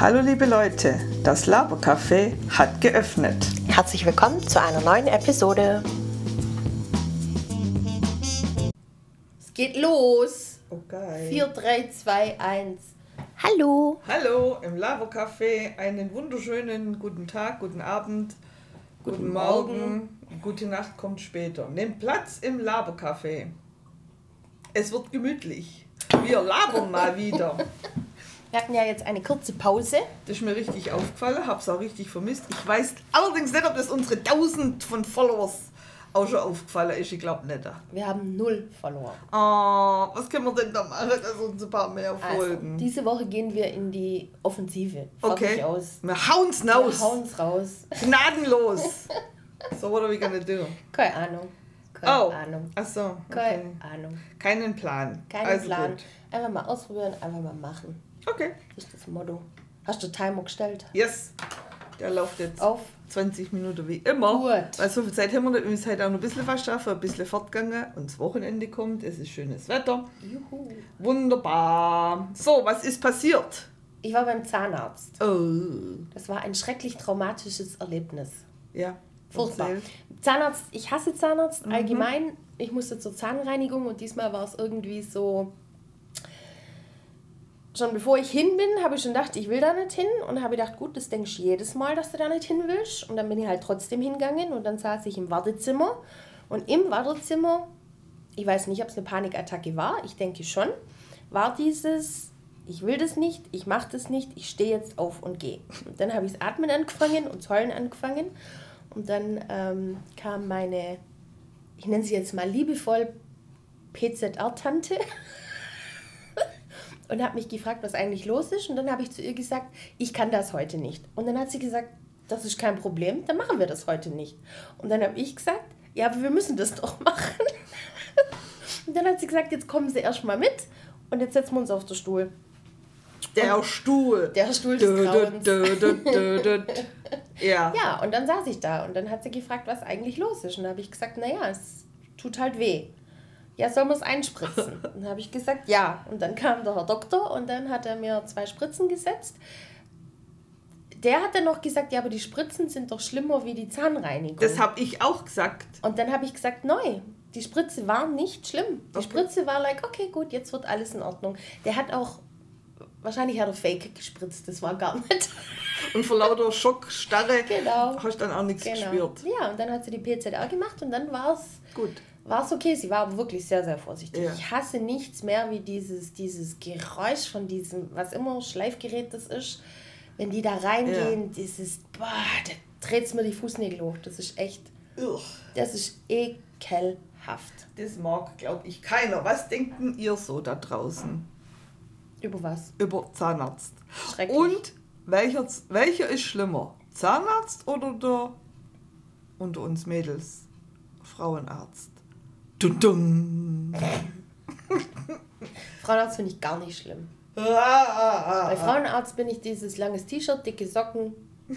Hallo liebe Leute, das Labercafé hat geöffnet. Herzlich willkommen zu einer neuen Episode. Es geht los. Oh geil. 4, 3, 2, 1. Hallo. Hallo im Labercafé, einen wunderschönen guten Tag, guten Abend, guten, Guten Morgen. Morgen. gute Nacht kommt später. Nehmt Platz im Labercafé. Es wird gemütlich. Wir labern mal wieder. Wir hatten ja jetzt eine kurze Pause. Das ist mir richtig aufgefallen, hab's auch richtig vermisst. Ich weiß allerdings nicht, ob das unsere 1000 von Followers auch schon aufgefallen ist. Ich glaube nicht. Wir haben null verloren. Oh, was können wir denn da machen, dass uns ein paar mehr Also, folgen? diese Woche gehen wir in die Offensive. Fertig okay. aus. Wir hauen's Wir raus. hauen's raus. Gnadenlos. so, what are we gonna do? Keine Ahnung. Keine Oh, Ahnung. ach so. Keine Okay. Ahnung. Keinen Plan. Keinen also Plan. Gut. Einfach mal ausprobieren, einfach mal machen. Okay. Das ist das Motto. Hast du Timer gestellt? Yes. Der läuft jetzt Auf. 20 Minuten wie immer. Gut. Weil so viel Zeit haben wir nicht. Wir müssen halt auch noch ein bisschen was schaffen, ein bisschen fortgegangen. Und das Wochenende kommt. Es ist schönes Wetter. Juhu. Wunderbar. So, was ist passiert? Ich war beim Zahnarzt. Oh. Das war ein schrecklich traumatisches Erlebnis. Ja. Furchtbar. Zahnarzt, ich hasse Zahnarzt Mhm. allgemein. Ich musste zur Zahnreinigung und diesmal war es irgendwie so. Schon bevor ich hin bin, habe ich schon gedacht, ich will da nicht hin. Und habe gedacht, gut, das denkst du jedes Mal, dass du da nicht hin willst. Und dann bin ich halt trotzdem hingegangen und dann saß ich im Wartezimmer. Und im Wartezimmer, ich weiß nicht, ob es eine Panikattacke war, ich denke schon, war dieses, ich will das nicht, ich mache das nicht, ich stehe jetzt auf und gehe. Und dann habe ich das Atmen angefangen und Heulen angefangen. Und dann ähm, kam meine, ich nenne sie jetzt mal liebevoll PZR-Tante und hat mich gefragt, was eigentlich los ist. Und dann habe ich zu ihr gesagt, ich kann das heute nicht. Und dann hat sie gesagt, das ist kein Problem, dann machen wir das heute nicht. Und dann habe ich gesagt, ja, aber wir müssen das doch machen. Und dann hat sie gesagt, jetzt kommen Sie erstmal mit und jetzt setzen wir uns auf den Stuhl. Der Stuhl. Der Stuhl des Grauens. Ja. Ja, und dann saß ich da und dann hat sie gefragt, was eigentlich los ist. Und da habe ich gesagt, naja, es tut halt weh. Ja, soll man es einspritzen? Dann habe ich gesagt, ja. Und dann kam der Herr Doktor und dann hat er mir zwei Spritzen gesetzt. Der hat dann noch gesagt, ja, aber die Spritzen sind doch schlimmer wie die Zahnreinigung. Das habe ich auch gesagt. und dann habe ich gesagt, neu. Die Spritze war nicht schlimm. Die Okay. Spritze war like, okay, gut, jetzt wird alles in Ordnung. Der hat auch, wahrscheinlich hat er Fake gespritzt, das war gar nicht. Und vor lauter Schockstarre Genau. hast du dann auch nichts Genau. gespürt. Ja, und dann hat sie die PZR gemacht und dann war es Gut. War's okay. Sie war aber wirklich sehr, sehr vorsichtig. Ja. Ich hasse nichts mehr wie dieses, dieses Geräusch von diesem, was immer Schleifgerät das ist. Wenn die da reingehen, dieses, boah, da dreht mir die Fußnägel hoch. Das ist echt, Ugh. das ist ekelhaft. Das mag, glaube ich, keiner. Was denken ihr so da draußen Über was? über Zahnarzt? Schrecklich. Und welcher, welcher ist schlimmer? Zahnarzt oder der unter uns Mädels Frauenarzt? Dun dun. Frauenarzt finde ich gar nicht schlimm. Ah, ah, ah, Bei. Frauenarzt bin ich dieses langes T-Shirt, dicke Socken,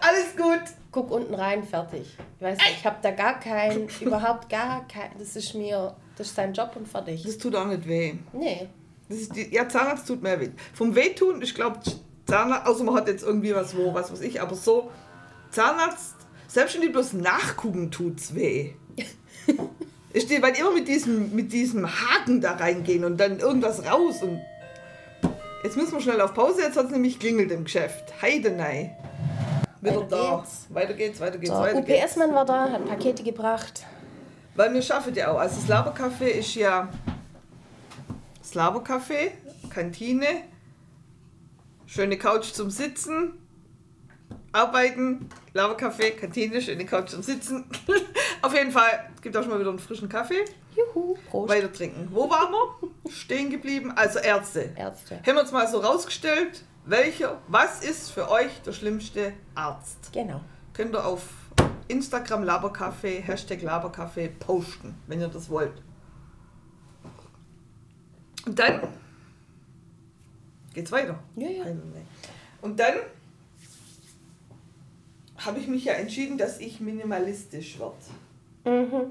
Alles gut. guck unten rein, fertig. Ich weiß nicht, ich habe da gar kein, überhaupt gar kein, das ist mir, das ist sein Job und fertig. Das tut auch nicht weh. Nee, Das ist die, ja, Zahnarzt tut mehr weh. Vom Wehtun, ich glaube, Zahnarzt, außer man hat jetzt irgendwie was wo, was weiß ich, aber so, Zahnarzt, selbst wenn die bloß nachgucken, tut's weh. Ich stehe, weil die immer mit diesem, mit diesem Haken da reingehen und dann irgendwas raus und. Jetzt müssen wir schnell auf Pause, jetzt hat es nämlich klingelt im Geschäft. Heidenei. Wieder Weiter da. geht's. Weiter geht's, weiter geht's, Der weiter geht's. UPS-Mann war da, hat Pakete gebracht. Weil wir schaffen ja auch. Also das Labercafé ist ja das Labercafé, Kantine, schöne Couch zum Sitzen, arbeiten, Labercafé, Kantine, schöne Couch zum Sitzen. Auf jeden Fall gibt auch schon mal wieder einen frischen Kaffee. Juhu, Prost. Weiter trinken. Wo waren wir? Stehen geblieben. Also Ärzte. Ärzte. Haben wir uns mal so rausgestellt, welcher, was ist für euch der schlimmste Arzt? Genau. Könnt ihr auf Instagram Labercafé, Hashtag Labercafé posten, wenn ihr das wollt. Und dann geht's weiter. Ja, ja. Und dann habe ich mich ja entschieden, dass ich minimalistisch werde. Mhm.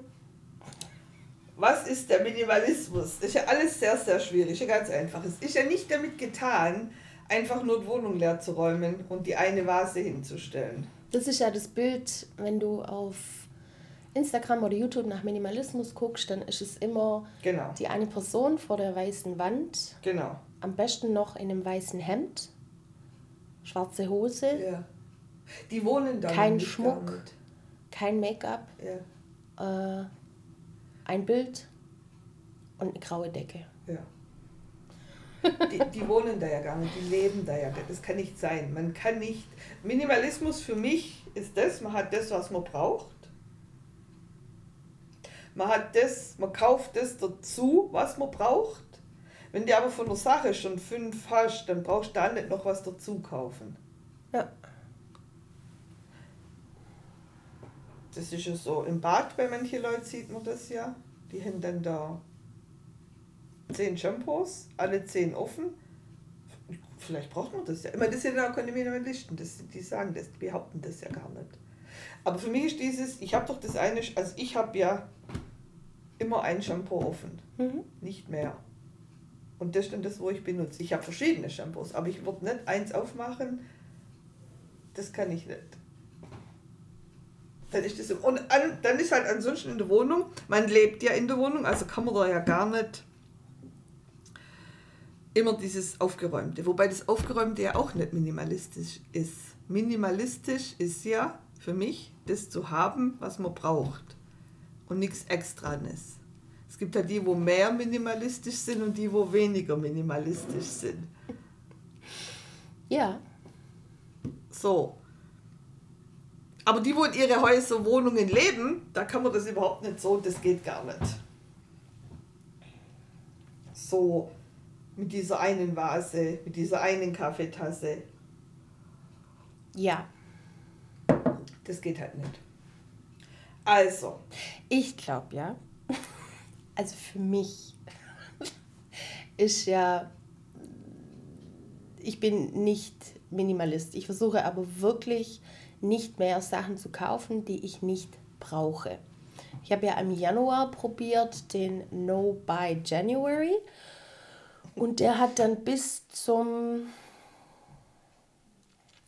Was ist der Minimalismus? Das ist ja alles sehr, sehr schwierig, ja ganz einfach. Es ist ja nicht damit getan, einfach nur die Wohnung leer zu räumen und die eine Vase hinzustellen. Das ist ja das Bild, wenn du auf Instagram oder YouTube nach Minimalismus guckst, dann ist es immer Genau. die eine Person vor der weißen Wand, Genau. am besten noch in einem weißen Hemd, schwarze Hose, Ja. Die wohnen da Kein Schmuck. kein Make-up, Ja. äh, ein Bild und eine graue Decke. Ja. Die, die wohnen da ja gar nicht, die leben da ja. Das kann nicht sein. Man kann nicht. Minimalismus für mich ist das, man hat das, was man braucht. Man hat das, man kauft das dazu, was man braucht. Wenn du aber von der Sache schon fünf hast, dann brauchst du da nicht noch was dazu kaufen. Ja. Das ist ja so. Im Bad bei manchen Leuten sieht man das ja. Die haben dann da zehn Shampoos, alle zehn offen. Vielleicht braucht man das ja. Meine, das sind ja auch keine Minimalisten, das, die sagen das, die behaupten das ja gar nicht. Aber für mich ist dieses, ich habe doch das eine, also ich habe ja immer ein Shampoo offen, Mhm. nicht mehr. Und das ist dann das, wo ich benutze. Ich habe verschiedene Shampoos, aber ich würde nicht eins aufmachen, das kann ich nicht. Dann ist das so. Und an, dann ist halt ansonsten in der Wohnung, man lebt ja in der Wohnung, also kann man da ja gar nicht immer dieses Aufgeräumte. Wobei das Aufgeräumte ja auch nicht minimalistisch ist. Minimalistisch ist ja für mich das zu haben, was man braucht. Und nichts Extranes. Es gibt ja die, wo mehr minimalistisch sind und die, wo weniger minimalistisch sind. Ja, So. Aber die, wo in ihre Häuser, Wohnungen leben, da kann man das überhaupt nicht so, das geht gar nicht. So, mit dieser einen Vase, mit dieser einen Kaffeetasse, ja. das geht halt nicht. Also, Ich glaube ja. Also für mich ist ja, ich bin nicht Minimalist. Ich versuche aber wirklich nicht mehr Sachen zu kaufen, die ich nicht brauche. Ich habe ja im Januar probiert den No Buy January und der hat dann bis zum,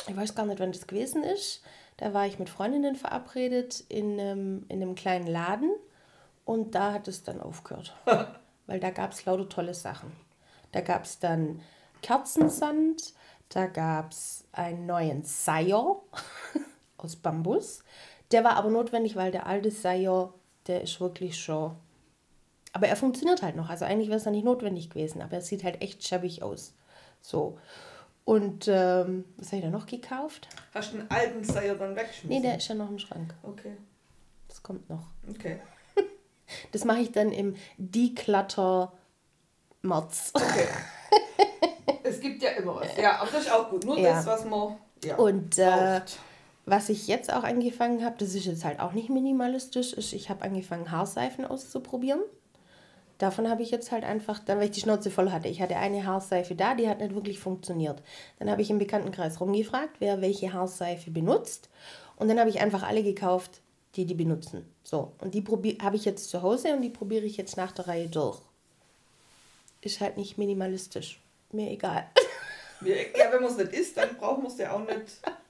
ich weiß gar nicht, wann das gewesen ist. Da war ich mit Freundinnen verabredet in einem, in einem kleinen Laden und da hat es dann aufgehört. Weil da gab es lauter tolle Sachen. Da gab es dann Kerzensand, da gab es einen neuen Seier aus Bambus. Der war aber notwendig, weil der alte Seier, der ist wirklich schon. Aber er funktioniert halt noch. Also eigentlich wäre es ja nicht notwendig gewesen, aber er sieht halt echt schäbig aus. So. Und ähm, was habe ich da noch gekauft? hast du den alten Seier dann Nee, weggeschmissen? der ist ja noch im Schrank. Okay, Das kommt noch. okay. Das mache ich dann im Declutter März. Okay. es gibt ja immer was. Ja, aber das ist auch gut. Nur Ja. das, was man ja, Und äh, braucht. Was ich jetzt auch angefangen habe, das ist jetzt halt auch nicht minimalistisch, ist, ich habe angefangen, Haarseifen auszuprobieren. Davon habe ich jetzt halt einfach, dann, weil ich die Schnauze voll hatte. Ich hatte eine Haarseife da, die hat nicht wirklich funktioniert. Dann habe ich im Bekanntenkreis rumgefragt, wer welche Haarseife benutzt. Und dann habe ich einfach alle gekauft, die die benutzen. So, und die habe ich jetzt zu Hause und die probiere ich jetzt nach der Reihe durch. Ist halt nicht minimalistisch. Mir egal. Wir- Ja, wenn man es nicht isst, dann braucht man es ja auch nicht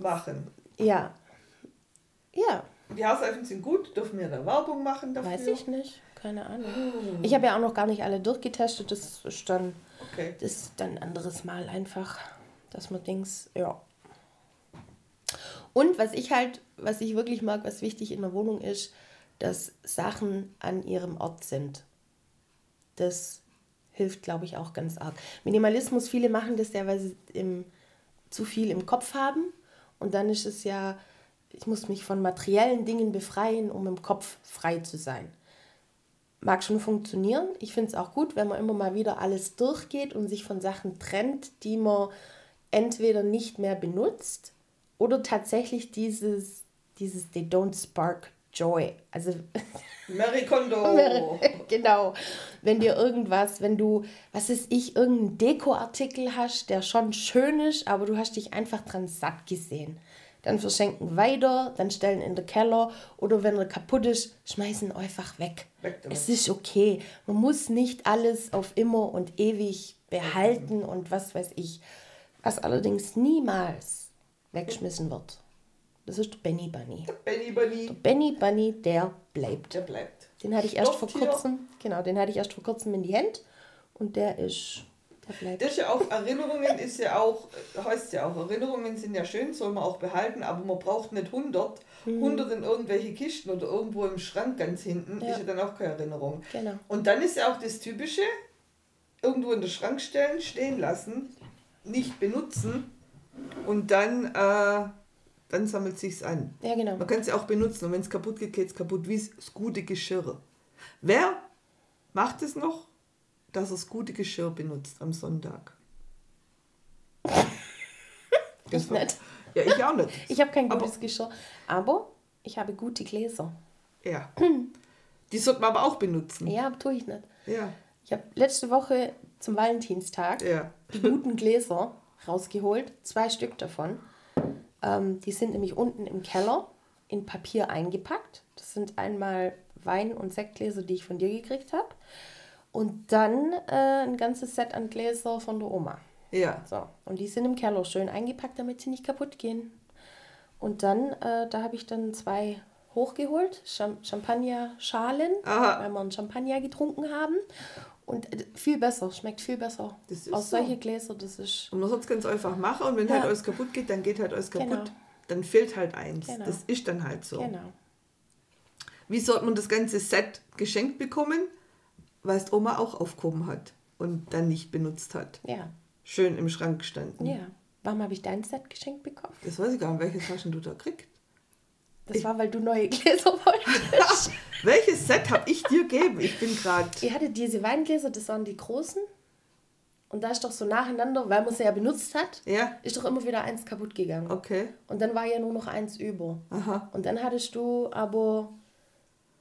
machen. ja. Ja, Die Haarseifen sind gut, dürfen wir da Werbung machen dafür? Weiß ich nicht, keine Ahnung. Ich habe ja auch noch gar nicht alle durchgetestet. Das ist dann, Okay. das ist dann ein anderes Mal einfach, dass man Dings, ja. Und was ich halt, was ich wirklich mag, was wichtig in der Wohnung ist, dass Sachen an ihrem Ort sind. Das hilft, glaube ich, auch ganz arg. Minimalismus, viele machen das ja, weil sie im, zu viel im Kopf haben. Und dann ist es ja, ich muss mich von materiellen Dingen befreien, um im Kopf frei zu sein. Mag schon funktionieren. Ich finde es auch gut, wenn man immer mal wieder alles durchgeht und sich von Sachen trennt, die man entweder nicht mehr benutzt oder tatsächlich dieses, dieses They don't spark joy. Also Mary Kondo. genau. Wenn dir irgendwas, wenn du, was ist ich, irgendeinen Dekoartikel hast, der schon schön ist, aber du hast dich einfach dran satt gesehen. Dann verschenken weiter, dann stellen in den Keller oder wenn er kaputt ist, schmeißen einfach weg. Weg es ist okay. Man muss nicht alles auf immer und ewig behalten und was weiß ich. Was allerdings niemals weggeschmissen wird. Das ist der Benny Bunny. Benny Bunny, Benny Bunny, der bleibt. der bleibt. Den hatte ich erst vor kurzem, genau, den hatte ich erst vor kurzem in die Hände und der ist, der bleibt. Das ist ja auch, Erinnerungen ist ja auch, heißt ja auch, Erinnerungen sind ja schön, soll man auch behalten, aber man braucht nicht 100. Mhm. 100 in irgendwelche Kisten oder irgendwo im Schrank ganz hinten, Ja. ist ja dann auch keine Erinnerung. Genau. Und dann ist ja auch das Typische, irgendwo in den Schrank stellen, stehen lassen, nicht benutzen und dann, äh, dann sammelt sich's an. Ja, genau. Man kann es ja auch benutzen und wenn es kaputt geht, geht es kaputt, wie das gute Geschirr. Wer macht es noch, dass er das gute Geschirr benutzt am Sonntag? Ich nicht. Ja, ich auch nicht. Ich habe kein Aber- gutes Geschirr, aber ich habe gute Gläser. Ja. Die sollte man aber auch benutzen. Ja, tue ich nicht. Ja. Ich habe letzte Woche zum Valentinstag Ja. die guten Gläser rausgeholt, zwei Stück davon. Ähm, die sind nämlich unten im Keller in Papier eingepackt. Das sind einmal Wein- und Sektgläser, die ich von dir gekriegt habe. Und dann äh, ein ganzes Set an Gläser von der Oma. Ja. So, und die sind im Keller schön eingepackt, damit sie nicht kaputt gehen. Und dann, äh, da habe ich dann zwei hochgeholt, Cham Champagner-Schalen, weil wir einen Champagner getrunken haben. Und äh, viel besser, schmeckt viel besser. Aus so. solche Gläser, das ist. Und man soll es ganz einfach machen und wenn Ja. halt alles kaputt geht, dann geht halt alles kaputt. Genau. Dann fehlt halt eins. Genau. Das ist dann halt so. Genau. Wie sollte man das ganze Set geschenkt bekommen? Weil es Oma auch aufgehoben hat und dann nicht benutzt hat. Ja. Schön im Schrank gestanden. Ja. Warum habe ich dein Set geschenkt bekommen? Das weiß ich gar nicht, welches hast denn du da gekriegt? Das war, weil du neue Gläser wolltest. Welches Set habe ich dir gegeben? Ich bin gerade. ich hatte diese Weingläser, das waren die großen. Und da ist doch so nacheinander, weil man sie ja benutzt hat, Ja, ist doch immer wieder eins kaputt gegangen. okay. Und dann war ja nur noch eins über. Aha. Und dann hattest du aber,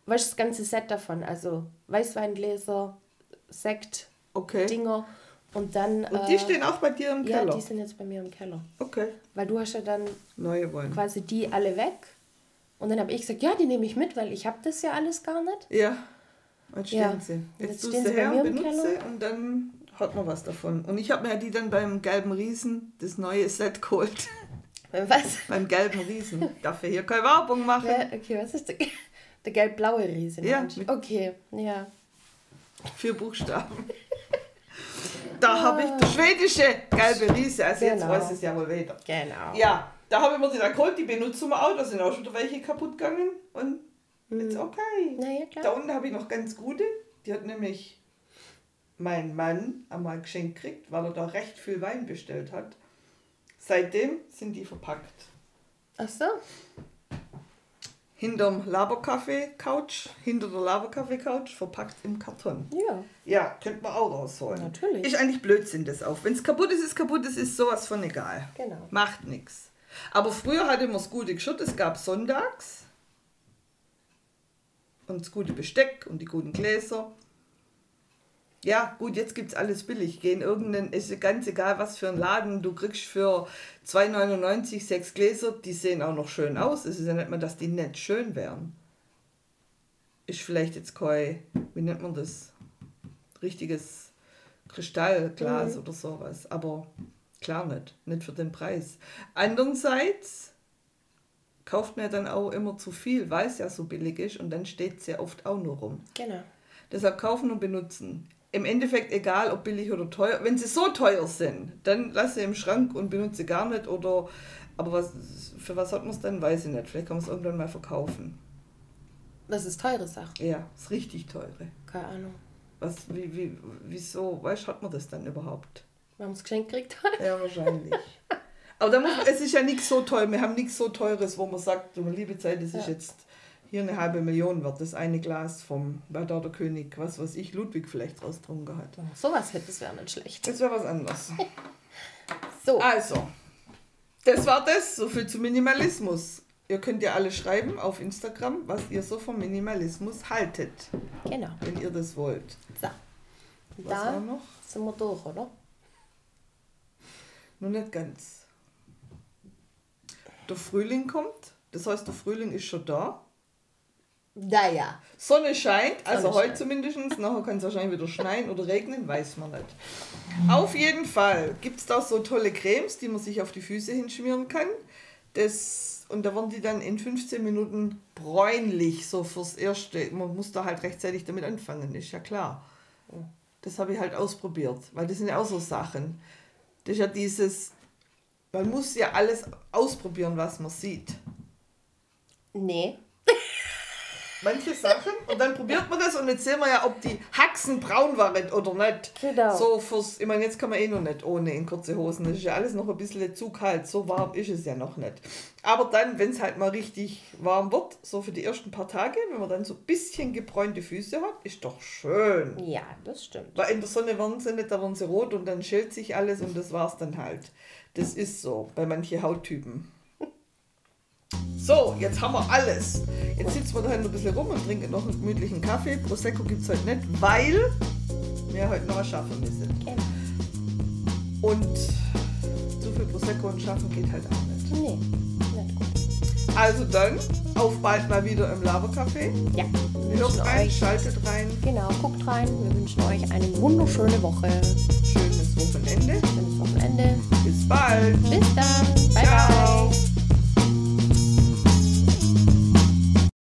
weißt du, das ganze Set davon. Also Weißweingläser, Sekt, Okay. Dinger. Und dann. Und die äh, stehen auch bei dir im Ja, Keller. die sind jetzt bei mir im Keller. okay. Weil du hast ja dann Neue wollen. quasi die alle weg. Und dann habe ich gesagt, ja, die nehme ich mit, weil ich habe das ja alles gar nicht. Ja. Jetzt stehen Ja. sie. Und Jetzt, jetzt tust stehen du her und im benutze und dann hat man was davon. Und ich habe mir die dann beim gelben Riesen, das neue Set geholt. Was? beim gelben Riesen. Darf ja hier keine Werbung machen. Ja, okay, was ist der, der gelb-blaue Riese? Ja, Okay, ja. Vier Buchstaben. Da habe ich der schwedische gelbe Riese. Also jetzt Genau. weiß es ja wohl wieder. Genau. Ja, da habe ich mir dann geholt, die benutzen wir auch. Da sind auch schon welche kaputt gegangen. Und jetzt okay. Na ja, Da klar. unten habe ich noch ganz gute. Die hat nämlich mein Mann einmal geschenkt gekriegt, weil er da recht viel Wein bestellt hat. Seitdem sind die verpackt. Ach so. Hinterm Laberkaffee-Couch, hinter der Laberkaffee-Couch, verpackt im Karton. Ja. Ja, könnte man auch rausholen. Natürlich. Ist eigentlich Blödsinn, das auf. Wenn es kaputt ist, ist kaputt, es ist sowas von egal. Genau. Macht nichts. Aber früher hatte man das gute Geschirr, es gab sonntags. Und das gute Besteck und die guten Gläser. Ja, gut, jetzt gibt es alles billig. Geh in irgendeinen, ist ganz egal, was für ein Laden. Du kriegst für 2,99 sechs Gläser, die sehen auch noch schön aus. Es ist ja nicht mal, dass die nicht schön wären. Ist vielleicht jetzt kein, wie nennt man das? Richtiges Kristallglas oder sowas. Aber klar nicht. Nicht für den Preis. Andererseits kauft man ja dann auch immer zu viel, weil es ja so billig ist und dann steht es ja oft auch nur rum. Genau. Deshalb kaufen und benutzen. Im Endeffekt egal, ob billig oder teuer. Wenn sie so teuer sind, dann lasse sie im Schrank und benutze gar nicht. Oder, aber was, für was hat man es dann, weiß ich nicht. Vielleicht kann man es irgendwann mal verkaufen. Das ist teure Sache. Ja, ist richtig teure. Keine Ahnung. Was, wie, wie, wieso, weißt, hat man das dann überhaupt? Wenn man es geschenkt kriegt hat. Ja, wahrscheinlich. Aber da muss, es ist ja nichts so teuer. Wir haben nichts so Teures, wo man sagt, liebe Zeit, das ist Ja. jetzt hier eine halbe Million wert. Das eine Glas vom, da der König, was weiß ich, Ludwig vielleicht draus getrunken hat. Sowas hätte es wäre nicht schlecht. Das wäre was anderes. So. Also, das war das. So viel zu Minimalismus. Ihr könnt ja alle schreiben auf Instagram, was ihr so vom Minimalismus haltet, Genau. wenn ihr das wollt. So. Was da war noch? sind wir durch, oder? Nur nicht ganz. Der Frühling kommt. Das heißt, der Frühling ist schon da. Naja. Sonne scheint, also Sonne heute scheint. zumindest. Nachher kann es wahrscheinlich wieder schneien oder regnen, weiß man nicht. Auf jeden Fall gibt es da so tolle Cremes, die man sich auf die Füße hinschmieren kann. Das, und da werden die dann in 15 Minuten bräunlich, so fürs Erste. Man muss da halt rechtzeitig damit anfangen, ist ja klar. Das habe ich halt ausprobiert, weil das sind ja auch so Sachen. Das ist ja dieses, man muss ja alles ausprobieren, was man sieht. Nee. Manche Sachen und dann probiert man das und jetzt sehen wir ja, ob die Haxen braun waren oder nicht. Genau. So fürs, ich meine, jetzt kann man eh noch nicht ohne in kurze Hosen. Das ist ja alles noch ein bisschen zu kalt. So warm ist es ja noch nicht. Aber dann, wenn es halt mal richtig warm wird, so für die ersten paar Tage, wenn man dann so ein bisschen gebräunte Füße hat, ist doch schön. Ja, das stimmt. Weil in der Sonne werden sie nicht, da werden sie rot und dann schält sich alles und das war's dann halt. Das ist so bei manchen Hauttypen. So, jetzt haben wir alles. Jetzt sitzen wir da halt noch ein bisschen rum und trinken noch einen gemütlichen Kaffee. Prosecco gibt es heute nicht, weil wir heute noch was schaffen müssen. Genau. Und zu viel Prosecco und schaffen geht halt auch nicht. Nee, nicht gut. Also dann, auf bald mal wieder im Labercafé. Ja, wir Hört rein, euch, schaltet rein. genau, guckt rein. Wir wünschen euch eine wunderschöne Woche. Schönes Wochenende. Schönes Wochenende. Bis bald. Bis dann. Bye, Ciao. bye.